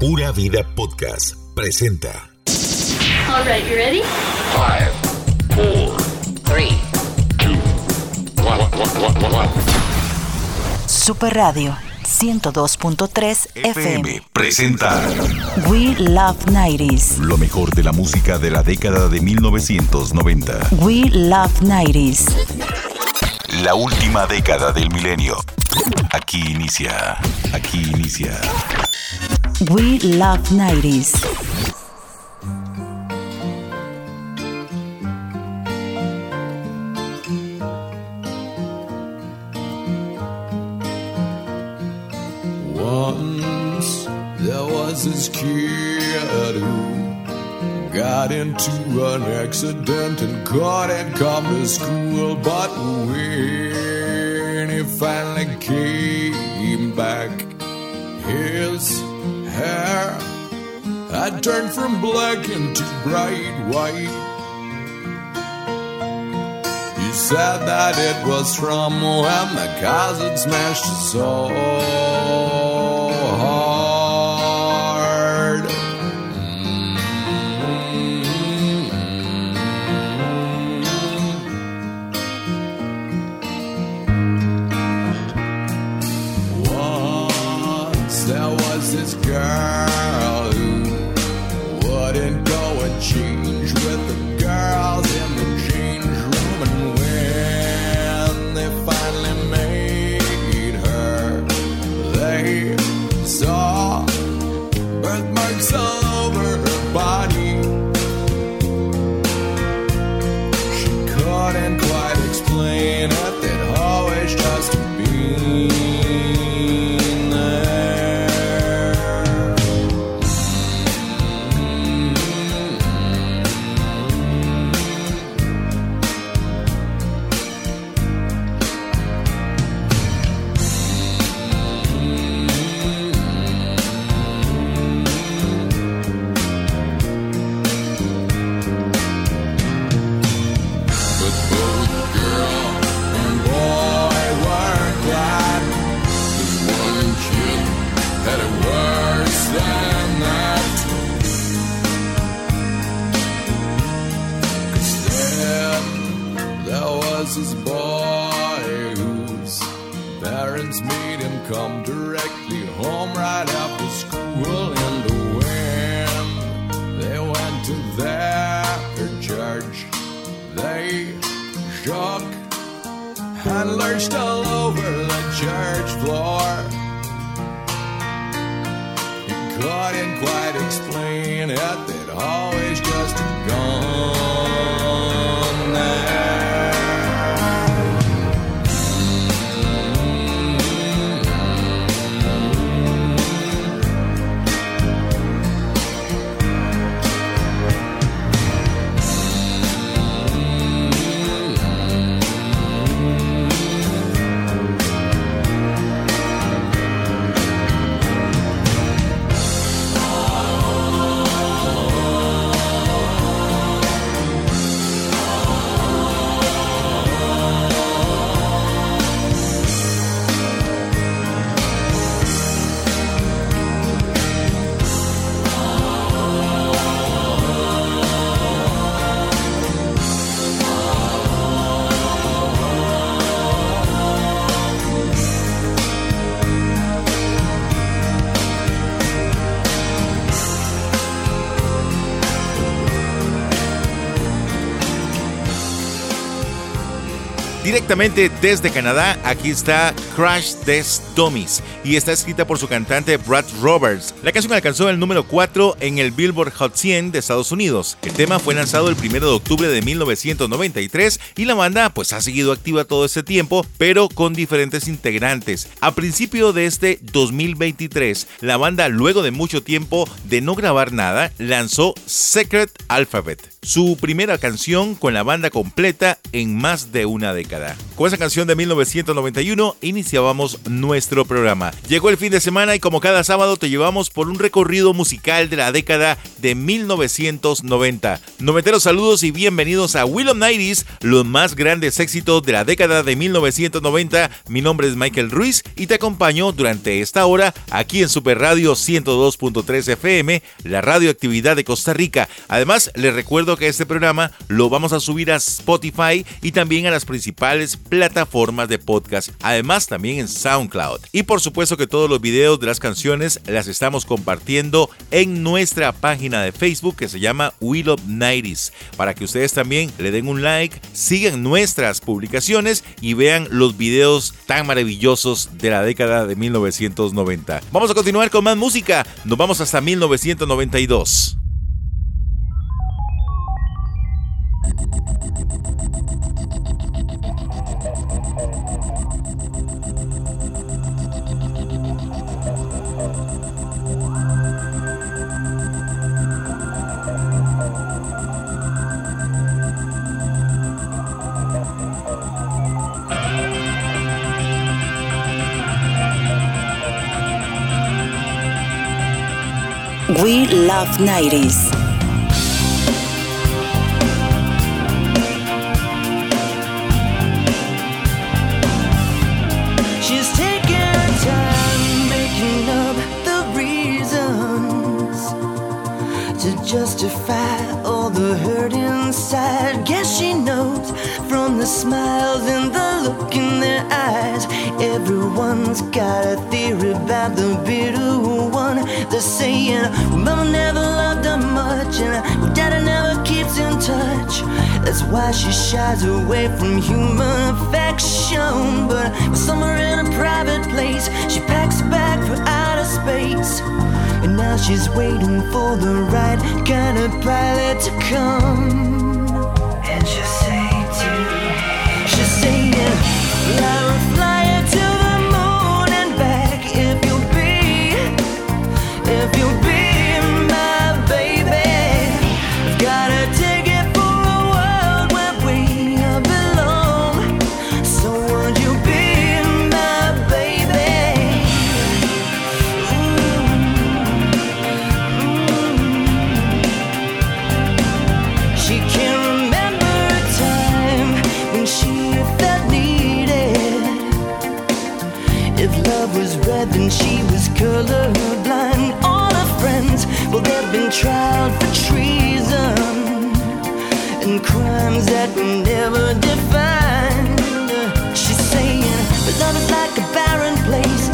Pura Vida Podcast presenta. All right, you ready? Five, four, three, two, one, one, one, one. Super Radio 102.3 FM. presenta We Love 90s. lo mejor de la música de la década de 1990. We Love 90s. La última década del milenio. Aquí inicia. Aquí inicia. We Love 90s. Once there was this kid who got into an accident and couldn't come to school. But when he finally came back, his hair had turned from black into bright white. He said that it was from when the had smashed his so Directamente desde Canadá, aquí está Crash Test Dummies y está escrita por su cantante Brad Roberts. La canción alcanzó el número 4 en el Billboard Hot 100 de Estados Unidos. El tema fue lanzado el 1 de octubre de 1993 y la banda pues ha seguido activa todo este tiempo, pero con diferentes integrantes. A principio de este 2023, la banda luego de mucho tiempo de no grabar nada, lanzó Secret Alphabet su primera canción con la banda completa en más de una década. De 1991 iniciábamos nuestro programa. Llegó el fin de semana y como cada sábado te llevamos por un recorrido musical de la década de 1990. Noventeros saludos y bienvenidos a Will of Nighties, los más grandes éxitos de la década de 1990. Mi nombre es Michael Ruiz y te acompaño durante esta hora aquí en Super Radio 102.3 FM, la radioactividad de Costa Rica. Además, les recuerdo que este programa lo vamos a subir a Spotify y también a las principales plataformas de podcast, además también en SoundCloud. Y por supuesto que todos los videos de las canciones las estamos compartiendo en nuestra página de Facebook que se llama Will of Nighties, para que ustedes también le den un like, sigan nuestras publicaciones y vean los videos tan maravillosos de la década de 1990. Vamos a continuar con más música, nos vamos hasta 1992. We love 90s. She's taking time making up the reasons to justify all the. Guess she knows from the smiles and the look in their eyes. Everyone's got a theory about the bitter. They're saying, Mama never loved her much, and well, Daddy never keeps in touch. That's why she shies away from human affection. But somewhere in a private place, she packs a bag for outer space. And now she's waiting for the right kind of pilot to come. Colorblind. All her friends, well, they've been tried for treason and crimes that were never defined. She's saying, but love is like a barren place,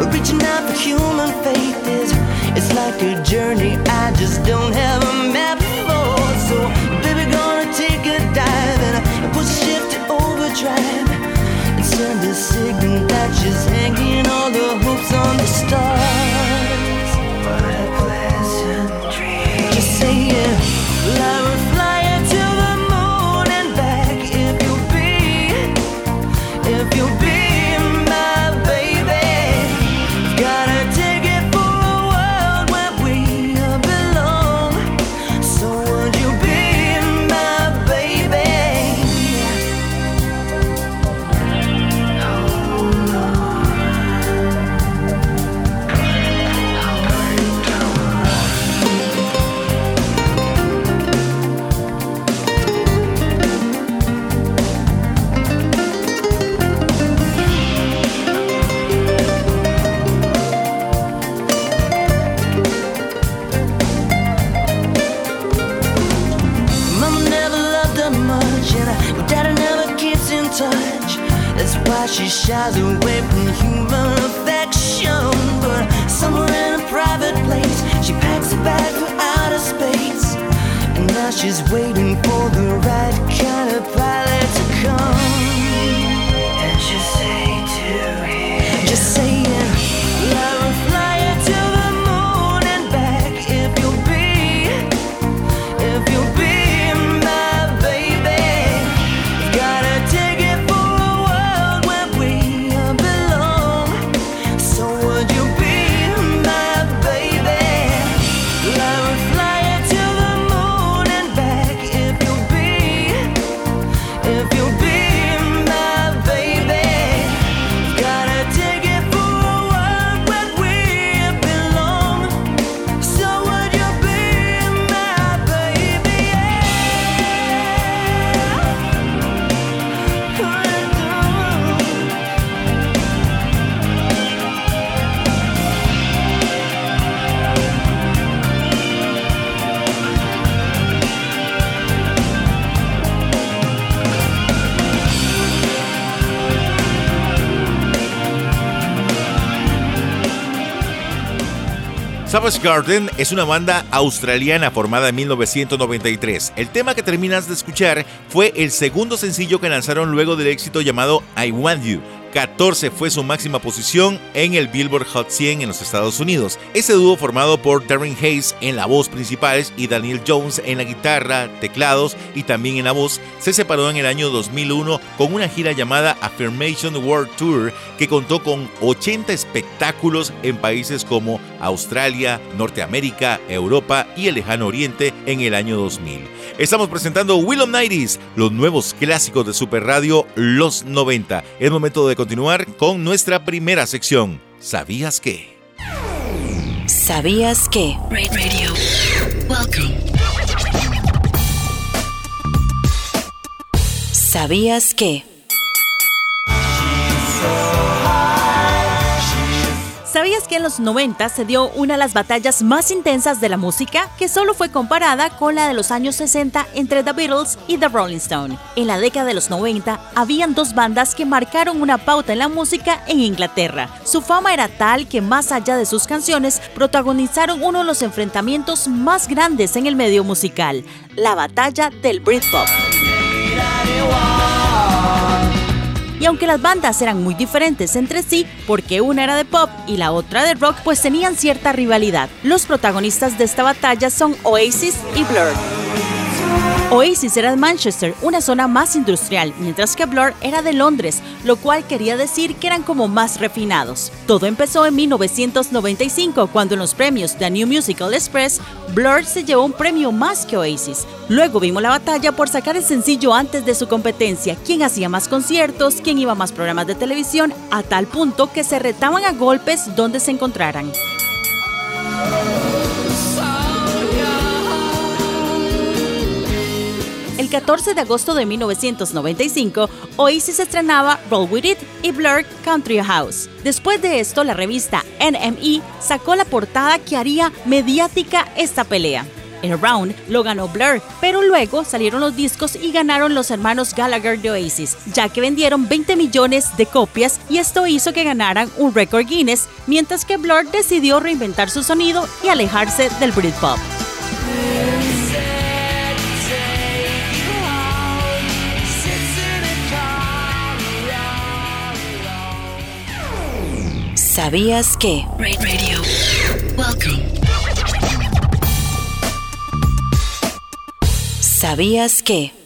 and reaching out for human faith is it's like a journey I just don't have a map stars. What a pleasant dream. Just saying, I Savage Garden es una banda australiana formada en 1993. El tema que terminas de escuchar fue el segundo sencillo que lanzaron luego del éxito llamado I Want You 14 fue su máxima posición en el Billboard Hot 100 en los Estados Unidos. Ese dúo formado por Darren Hayes en la voz principal y Daniel Jones en la guitarra, teclados y también en la voz, se separó en el año 2001 con una gira llamada Affirmation World Tour que contó con 80 espectáculos en países como Australia, Norteamérica, Europa y el lejano oriente en el año 2000. Estamos presentando Will of Nighties, los nuevos clásicos de Super Radio Los 90. Es momento de continuar con nuestra primera sección. ¿Sabías qué? ¿Sabías qué? Radio. Welcome. ¿Sabías qué? ¿Sabías que en los 90 se dio una de las batallas más intensas de la música, que solo fue comparada con la de los años 60 entre The Beatles y The Rolling Stone? En la década de los 90 habían dos bandas que marcaron una pauta en la música en Inglaterra. Su fama era tal que más allá de sus canciones protagonizaron uno de los enfrentamientos más grandes en el medio musical, la batalla del Britpop. Y aunque las bandas eran muy diferentes entre sí, porque una era de pop y la otra de rock, pues tenían cierta rivalidad. Los protagonistas de esta batalla son Oasis y Blur. Oasis era de Manchester, una zona más industrial, mientras que Blur era de Londres, lo cual quería decir que eran como más refinados. Todo empezó en 1995, cuando en los premios The New Musical Express, Blur se llevó un premio más que Oasis. Luego vimos la batalla por sacar el sencillo antes de su competencia, quién hacía más conciertos, quién iba a más programas de televisión, a tal punto que se retaban a golpes donde se encontraran. El 14 de agosto de 1995, Oasis estrenaba Roll With It y Blur Country House. Después de esto, la revista NME sacó la portada que haría mediática esta pelea. El round lo ganó Blur, pero luego salieron los discos y ganaron los hermanos Gallagher de Oasis, ya que vendieron 20 millones de copias y esto hizo que ganaran un récord Guinness, mientras que Blur decidió reinventar su sonido y alejarse del Britpop. ¿Sabías qué? Radio. Welcome. ¿Sabías qué?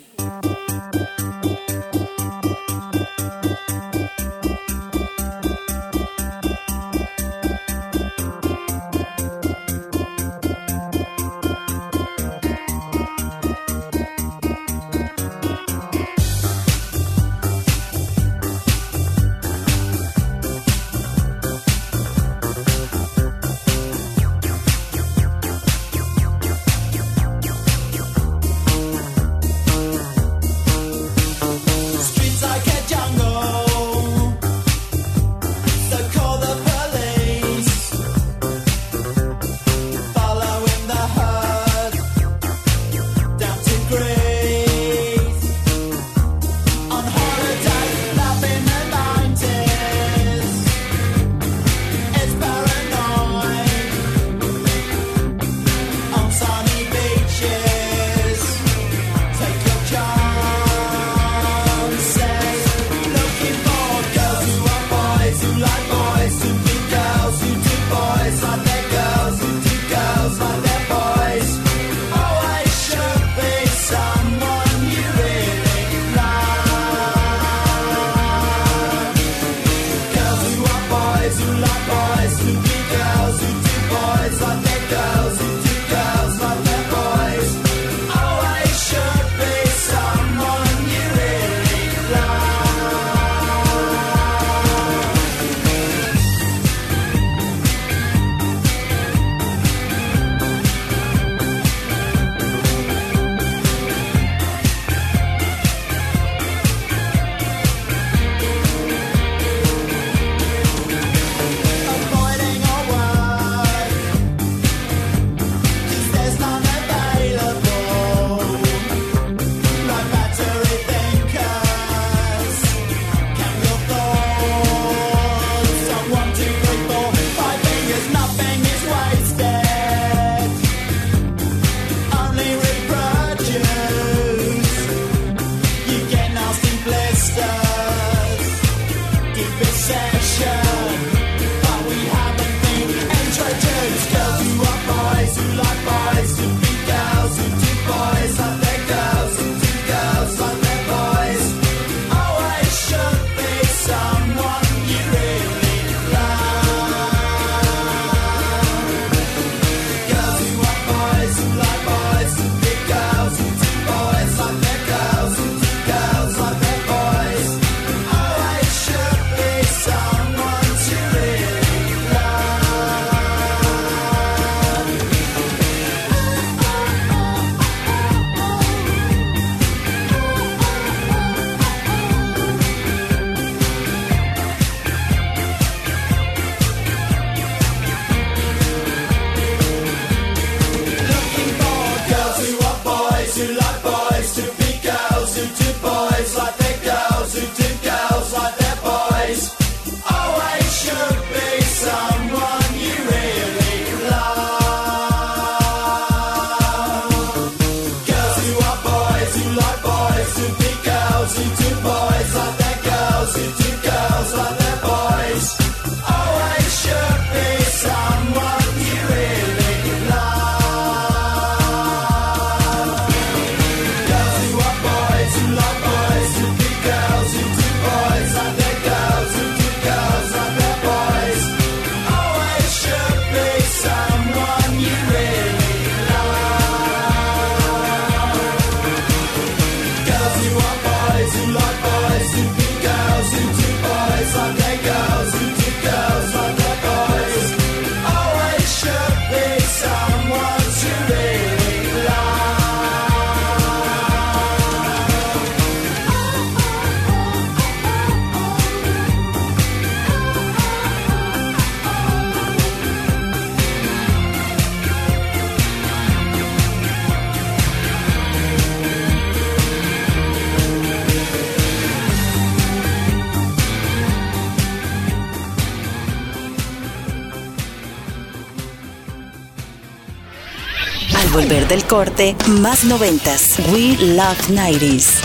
Corte, más noventas. We Love 90s.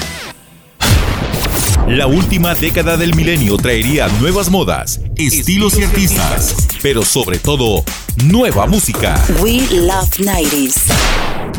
La última década del milenio traería nuevas modas, estilos y artistas, pero sobre todo, nueva música. We Love 90s.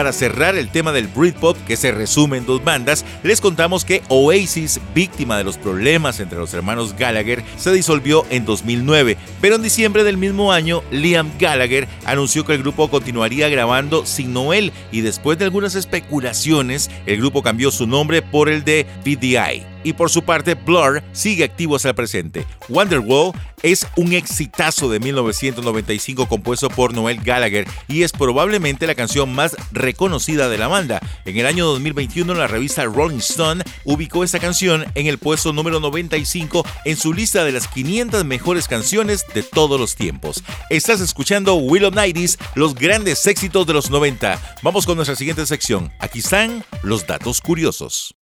Para cerrar el tema del Britpop, que se resume en dos bandas, les contamos que Oasis, víctima de los problemas entre los hermanos Gallagher, se disolvió en 2009, pero en diciembre del mismo año, Liam Gallagher anunció que el grupo continuaría grabando sin Noel y después de algunas especulaciones, el grupo cambió su nombre por el de BDI. Y por su parte, Blur sigue activo hasta el presente. Wonderwall es un exitazo de 1995 compuesto por Noel Gallagher y es probablemente la canción más reconocida de la banda. En el año 2021 la revista Rolling Stone ubicó esta canción en el puesto número 95 en su lista de las 500 mejores canciones de todos los tiempos. Estás escuchando Willow Nighties, los grandes éxitos de los 90. Vamos con nuestra siguiente sección. Aquí están los datos curiosos.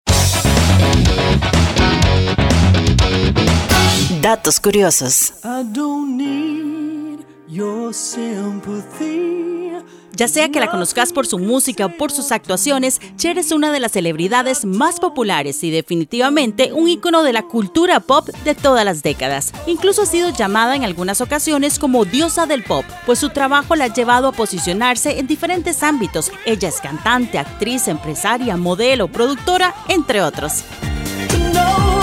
Datos curiosos. I don't need your sympathy. Ya sea que la conozcas por su música o por sus actuaciones, Cher es una de las celebridades más populares y definitivamente un ícono de la cultura pop de todas las décadas. Incluso ha sido llamada en algunas ocasiones como diosa del pop, pues su trabajo la ha llevado a posicionarse en diferentes ámbitos. Ella es cantante, actriz, empresaria, modelo, productora, entre otros. No,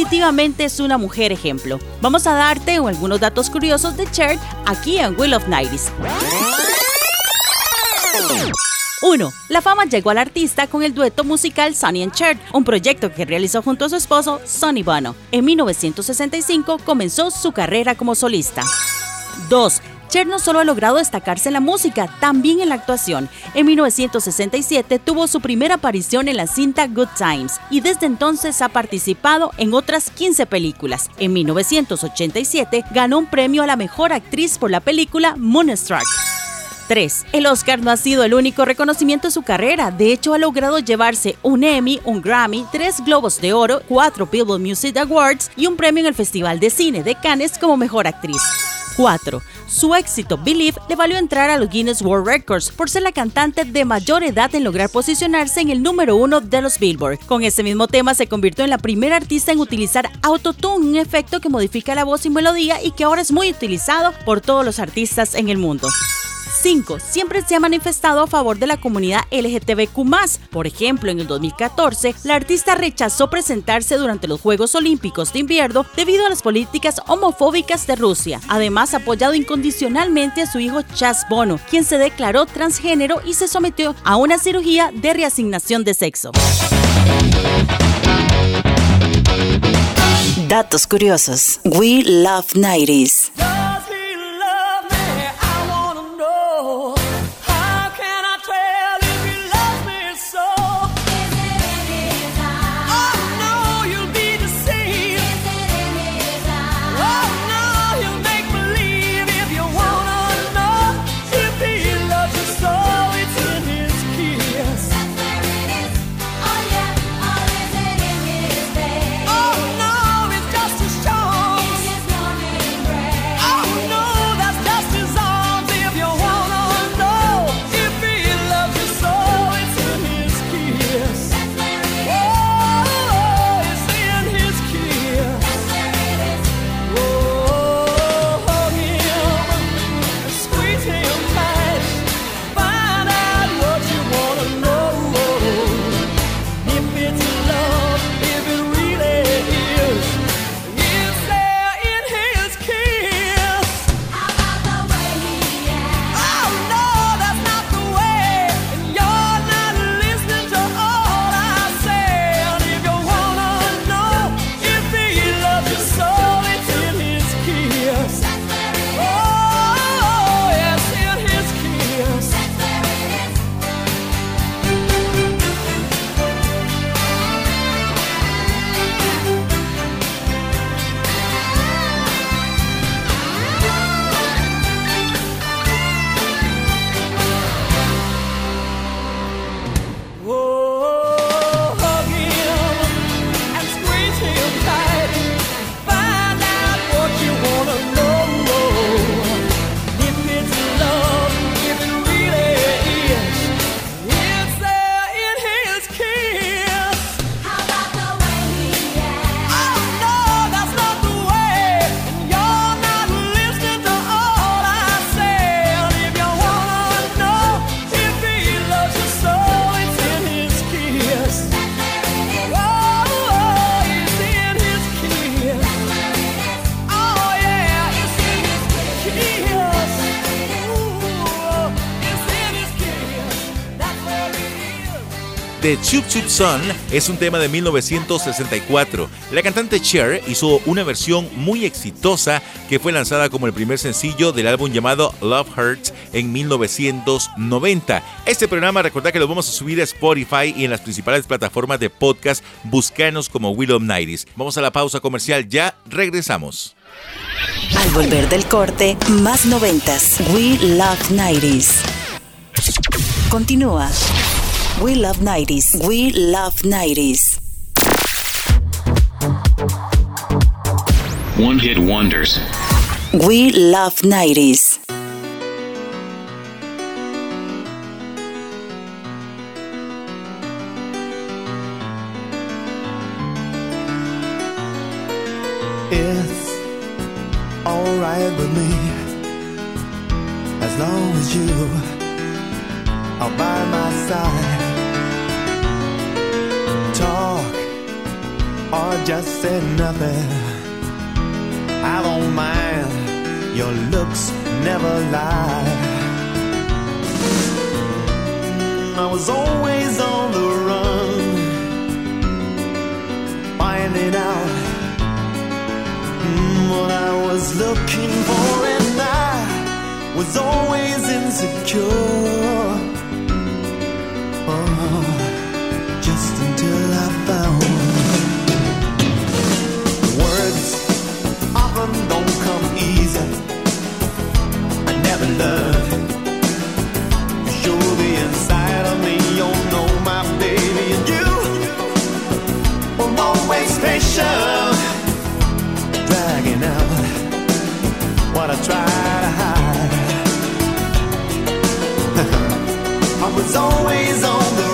Definitivamente es una mujer ejemplo. Vamos a darte algunos datos curiosos de Cher aquí en Will of Nighties. 1. La fama llegó al artista con el dueto musical Sonny and Cher, un proyecto que realizó junto a su esposo Sonny Bono. En 1965 comenzó su carrera como solista. 2. Cher no solo ha logrado destacarse en la música, también en la actuación. En 1967 tuvo su primera aparición en la cinta Good Times y desde entonces ha participado en otras 15 películas. En 1987 ganó un premio a la mejor actriz por la película Moonstruck. 3. El Oscar no ha sido el único reconocimiento de su carrera, de hecho ha logrado llevarse un Emmy, un Grammy, tres Globos de Oro, cuatro Billboard Music Awards y un premio en el Festival de Cine de Cannes como Mejor Actriz. 4. Su éxito Believe le valió entrar a los Guinness World Records por ser la cantante de mayor edad en lograr posicionarse en el número uno de los Billboard. Con ese mismo tema se convirtió en la primera artista en utilizar autotune, un efecto que modifica la voz y melodía y que ahora es muy utilizado por todos los artistas en el mundo. 5. Siempre se ha manifestado a favor de la comunidad LGTBQ+. Por ejemplo, en el 2014, la artista rechazó presentarse durante los Juegos Olímpicos de Invierno debido a las políticas homofóbicas de Rusia. Además, ha apoyado incondicionalmente a su hijo Chas Bono, quien se declaró transgénero y se sometió a una cirugía de reasignación de sexo. Datos curiosos. We love 90s. The Chup Chup Son es un tema de 1964. La cantante Cher hizo una versión muy exitosa que fue lanzada como el primer sencillo del álbum llamado Love Hurts en 1990. Este programa recordad que lo vamos a subir a Spotify y en las principales plataformas de podcast. Buscanos como Willow Nighties. Vamos a la pausa comercial, ya regresamos. Al volver del corte, más noventas. We love 90s. Continúa. We love 90s. We love 90s. One hit wonders. We love 90s. It's alright with me as long as you are by my side. Or just say nothing. I don't mind. Your looks never lie. I was always on the run, finding out mm, what I was looking for, and I was always insecure. Oh, was always on the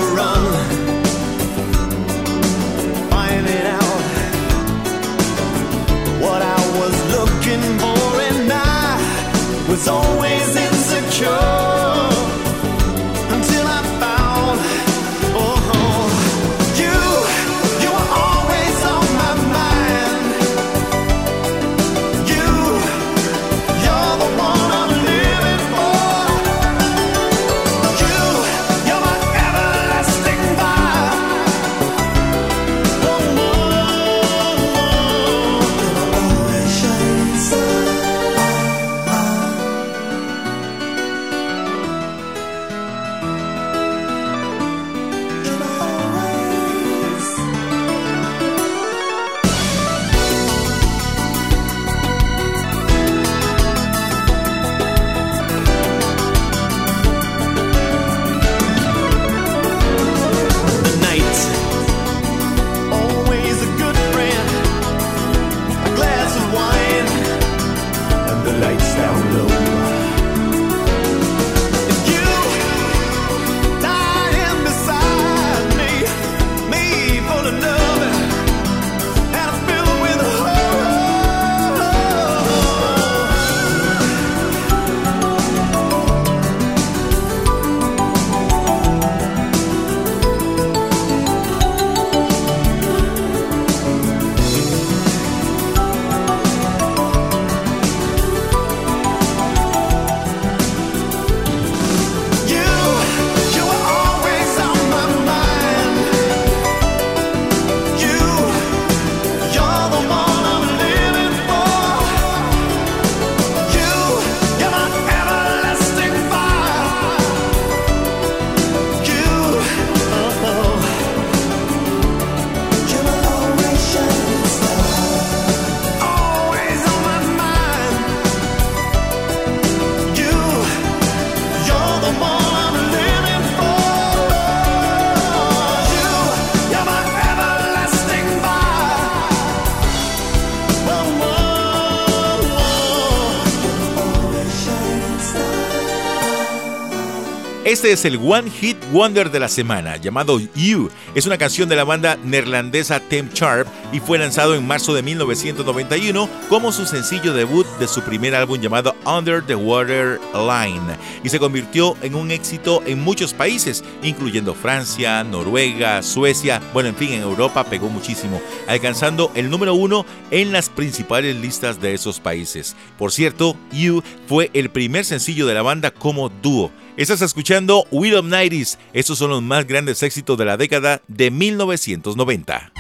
Este es el One Hit Wonder de la semana, llamado You. Es una canción de la banda neerlandesa Temp Sharp y fue lanzado en marzo de 1991 como su sencillo debut de su primer álbum llamado Under the Water Line y se convirtió en un éxito en muchos países, incluyendo Francia, Noruega, Suecia, bueno, en fin, en Europa pegó muchísimo, alcanzando el número uno en las principales listas de esos países. Por cierto, You fue el primer sencillo de la banda como dúo. Estás escuchando Will of Nighties. Estos son los más grandes éxitos de la década de 1990.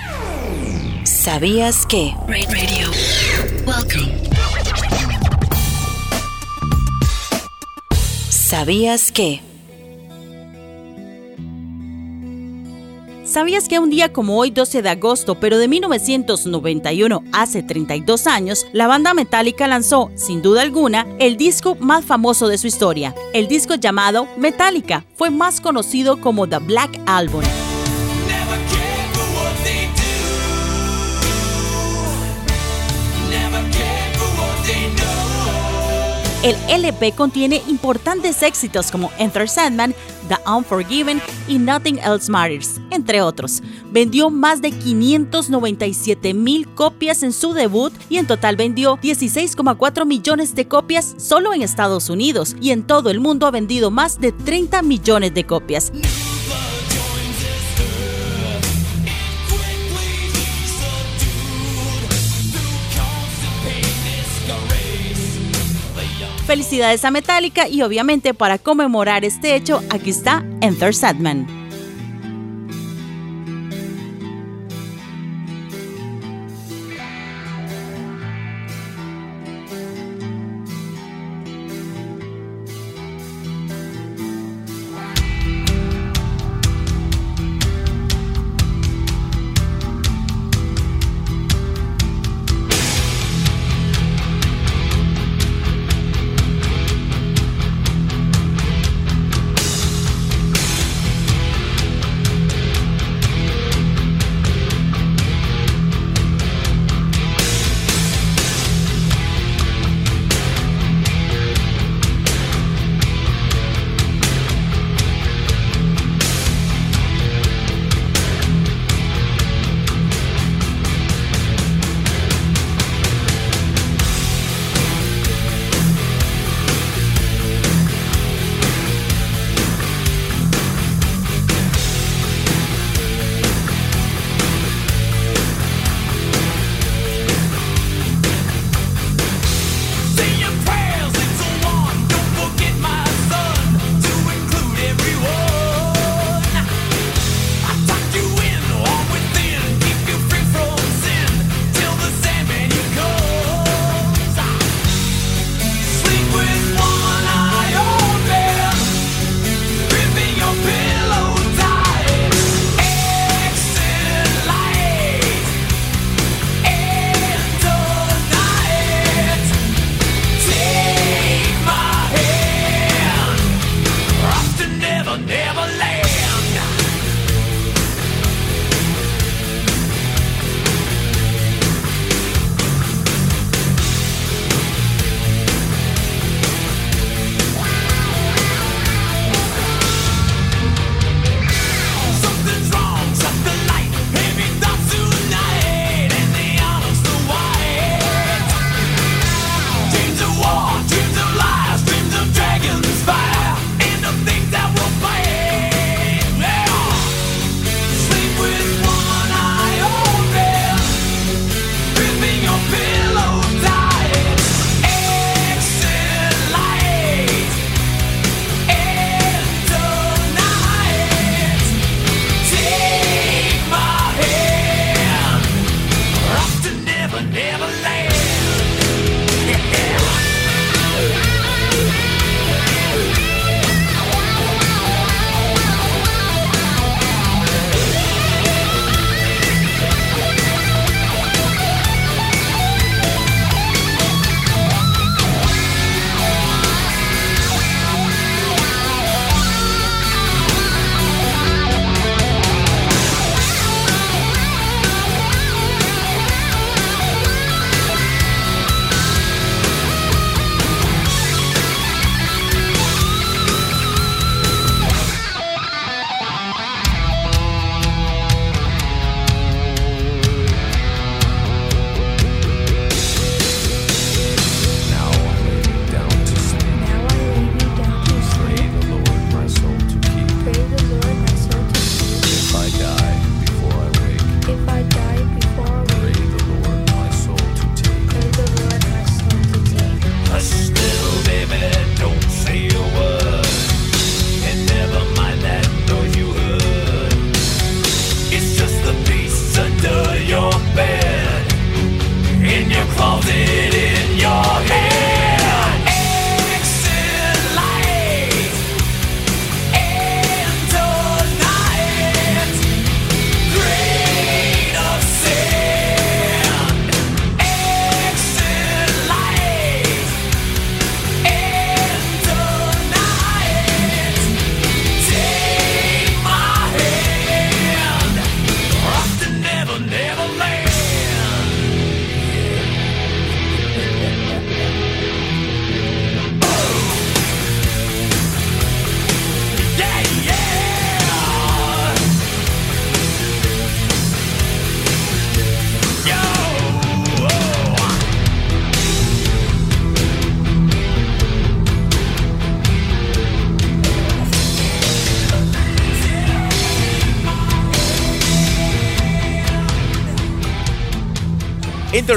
¿Sabías que? Ra- Radio. Welcome. ¿Sabías que? ¿Sabías que un día como hoy, 12 de agosto, pero de 1991, hace 32 años, la banda Metallica lanzó, sin duda alguna, el disco más famoso de su historia? El disco llamado Metallica fue más conocido como The Black Album. El LP contiene importantes éxitos como Enter Sandman, The Unforgiven y Nothing Else Matters, entre otros. Vendió más de 597 mil copias en su debut y en total vendió 16,4 millones de copias solo en Estados Unidos y en todo el mundo ha vendido más de 30 millones de copias. Felicidades a Metallica y obviamente para conmemorar este hecho, aquí está Enter Sadman.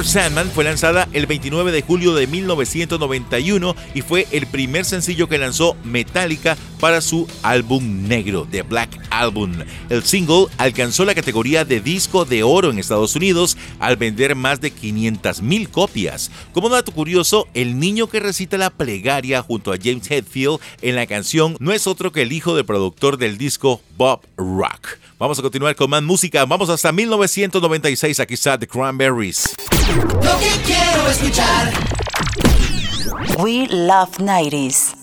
Sandman fue lanzada el 29 de julio de 1991 y fue el primer sencillo que lanzó Metallica para su álbum negro, The Black Album. El single alcanzó la categoría de disco de oro en Estados Unidos al vender más de 500.000 copias. Como dato curioso, el niño que recita la plegaria junto a James Hetfield en la canción no es otro que el hijo del productor del disco Bob Rock. Vamos a continuar con más música. Vamos hasta 1996. Aquí está The Cranberries. Lo que quiero escuchar. We Love 90s.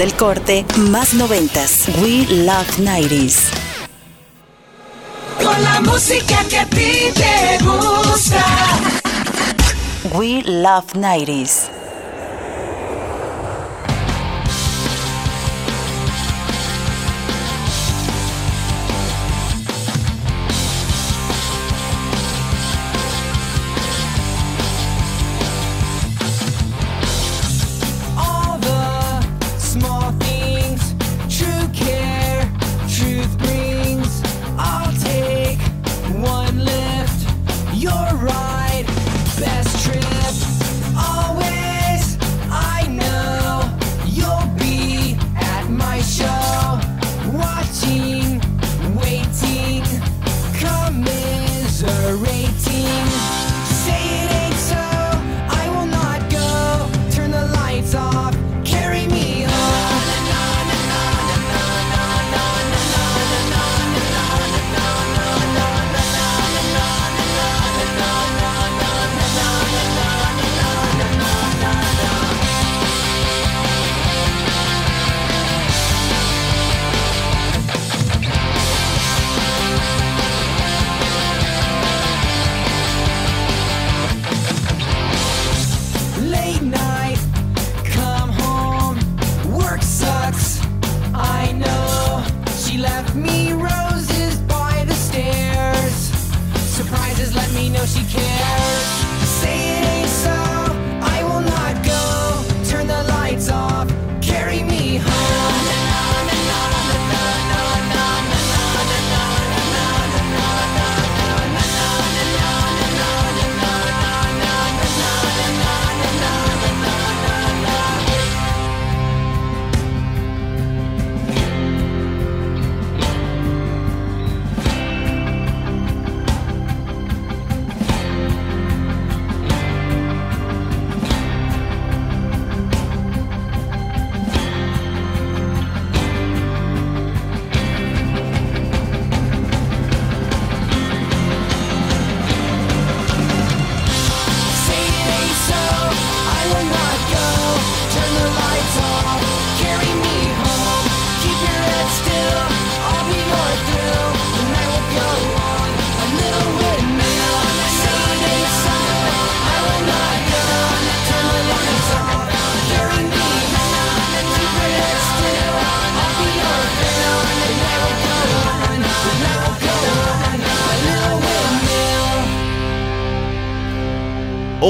Del corte, más noventas. We Love 90s. Con la música que a ti te gusta. We Love 90s.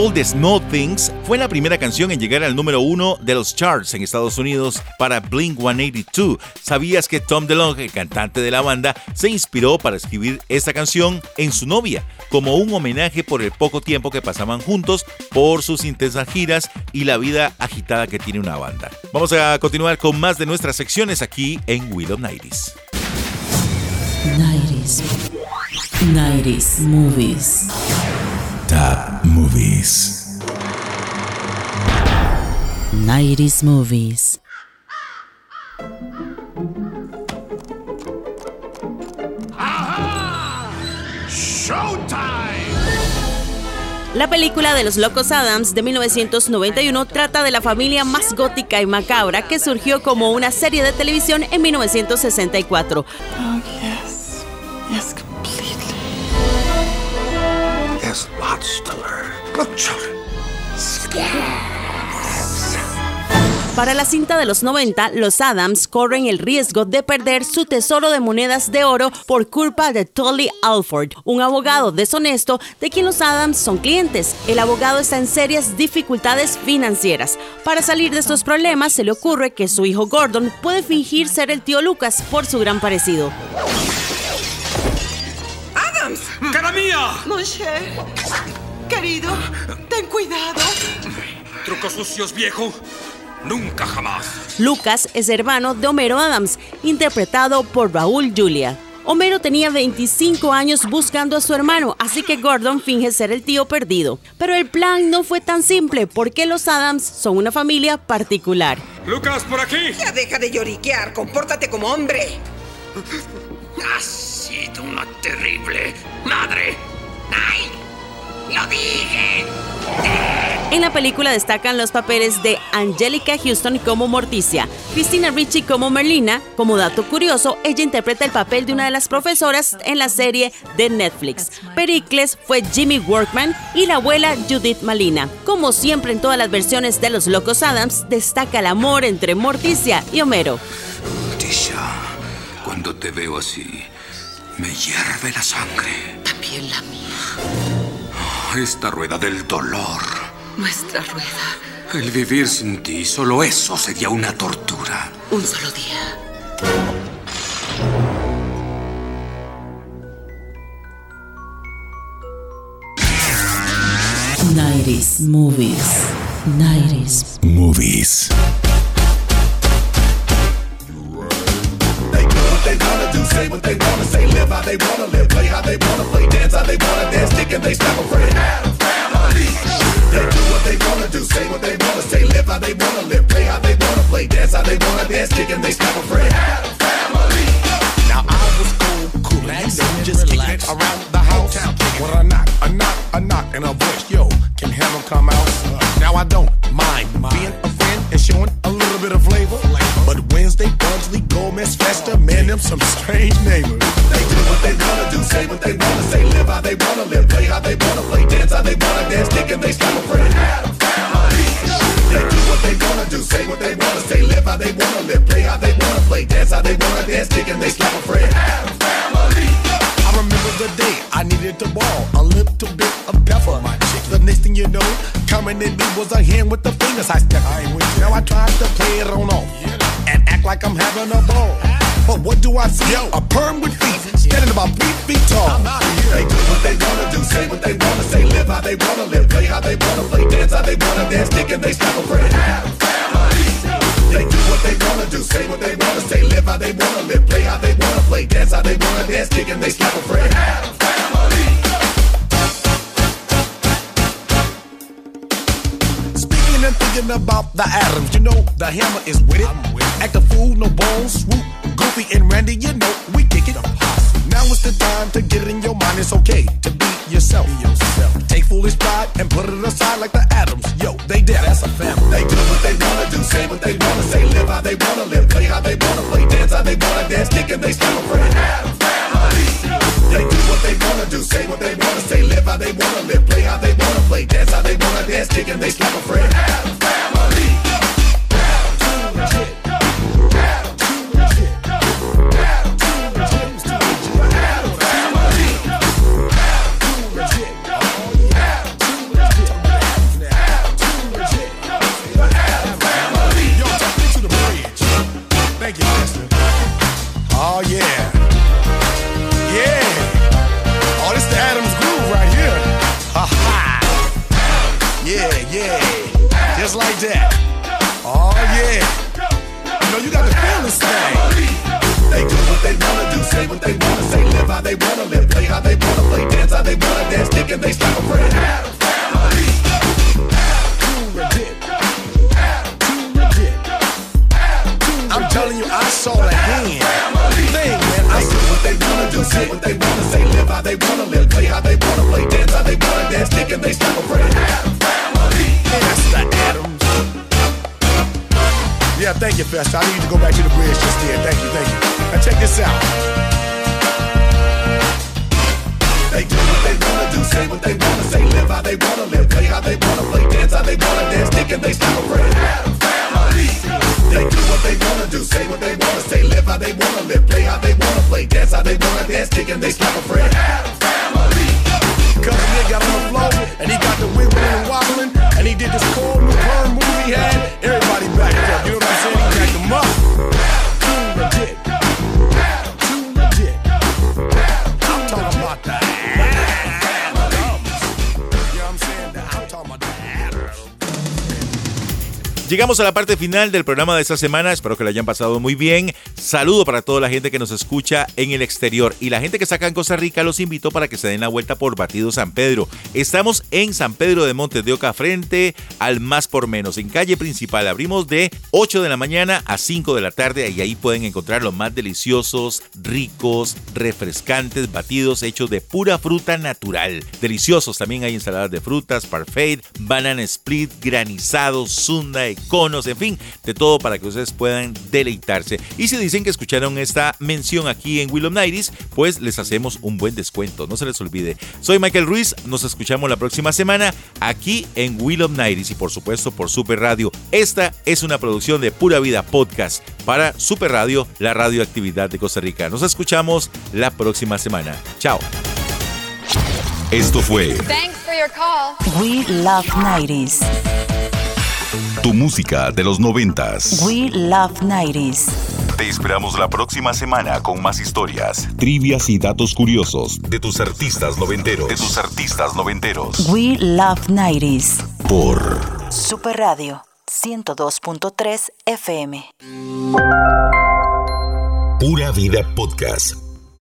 All the Small Things fue la primera canción en llegar al número uno de los charts en Estados Unidos para Blink 182. ¿Sabías que Tom DeLonge, el cantante de la banda, se inspiró para escribir esta canción en su novia, como un homenaje por el poco tiempo que pasaban juntos, por sus intensas giras y la vida agitada que tiene una banda? Vamos a continuar con más de nuestras secciones aquí en Will of 90s. 90s. 90s movies. Top Movies. 90s movies. La película de los Locos Adams de 1991 trata de la familia más gótica y macabra que surgió como una serie de televisión en 1964. Oh, yes. Yes, completely. Para la cinta de los 90, los Adams corren el riesgo de perder su tesoro de monedas de oro por culpa de Tully Alford, un abogado deshonesto de quien los Adams son clientes. El abogado está en serias dificultades financieras. Para salir de estos problemas, se le ocurre que su hijo Gordon puede fingir ser el tío Lucas por su gran parecido. ¡Cara mía! Moncher, querido, ten cuidado. Trucos sucios, viejo. Nunca jamás. Lucas es hermano de Homero Adams, interpretado por Raúl Julia. Homero tenía 25 años buscando a su hermano, así que Gordon finge ser el tío perdido. Pero el plan no fue tan simple porque los Adams son una familia particular. Lucas, por aquí. Ya deja de lloriquear, compórtate como hombre. Has sido una terrible madre. ¡Ay! ¡Lo dije! En la película destacan los papeles de Angelica Houston como Morticia, Christina Ricci como Merlina. Como dato curioso, ella interpreta el papel de una de las profesoras en la serie de Netflix. Pericles fue Jimmy Workman y la abuela Judith Malina. Como siempre en todas las versiones de Los Locos Adams, destaca el amor entre Morticia y Homero. Tisha, cuando te veo así, me hierve la sangre. También la mía. Esta rueda del dolor. Nuestra rueda. El vivir sin ti, solo eso sería una tortura. Un solo día. 90s movies. 90s Movies. Do, say what they wanna say, live how they wanna live, play how they wanna play, dance how they wanna dance, kick and they stop a friend. They do what they wanna do, say what they wanna say, live how they wanna live, play how they wanna play, dance how they wanna dance, kick and they stop a do I see? A perm with feet, standing about three feet tall. They do what they wanna do, say what they wanna say, live how they wanna live, play how they wanna play, dance how they wanna dance, kick and they stop a friend. They do what they wanna do, say what they wanna say, live how they wanna live, play how they wanna play, dance how they wanna dance, kick and they slap what they wanna say, live how they wanna live, play how they wanna play, dance how they wanna dance, kick and they slap a friend. Llegamos a la parte final del programa de esta semana. Espero que lo hayan pasado muy bien. Saludo para toda la gente que nos escucha en el exterior y la gente que está acá en Costa Rica. Los invito para que se den la vuelta por Batido San Pedro. Estamos en San Pedro de Montes de Oca, frente al Más por Menos, en calle principal. Abrimos de 8 de la mañana a 5 de la tarde y ahí pueden encontrar los más deliciosos, ricos, refrescantes batidos hechos de pura fruta natural. Deliciosos. También hay ensaladas de frutas, parfait, banana split, granizados, sunda, conos, en fin, de todo para que ustedes puedan deleitarse. Y si dicen que escucharon esta mención aquí en Willow Nighties, pues les hacemos un buen descuento, no se les olvide. Soy Michael Ruiz, nos escuchamos la próxima semana aquí en Willow Nighties y por supuesto por Super Radio. Esta es una producción de Pura Vida Podcast para Super Radio, la radioactividad de Costa Rica. Nos escuchamos la próxima semana. Chao. Esto fue Thanks for your call. We Love 90s. Tu música de los noventas. We Love 90s. Te esperamos la próxima semana con más historias, trivias y datos curiosos de tus artistas noventeros. De tus artistas noventeros. We Love 90s. Por Super Radio 102.3 FM. Pura Vida Podcast.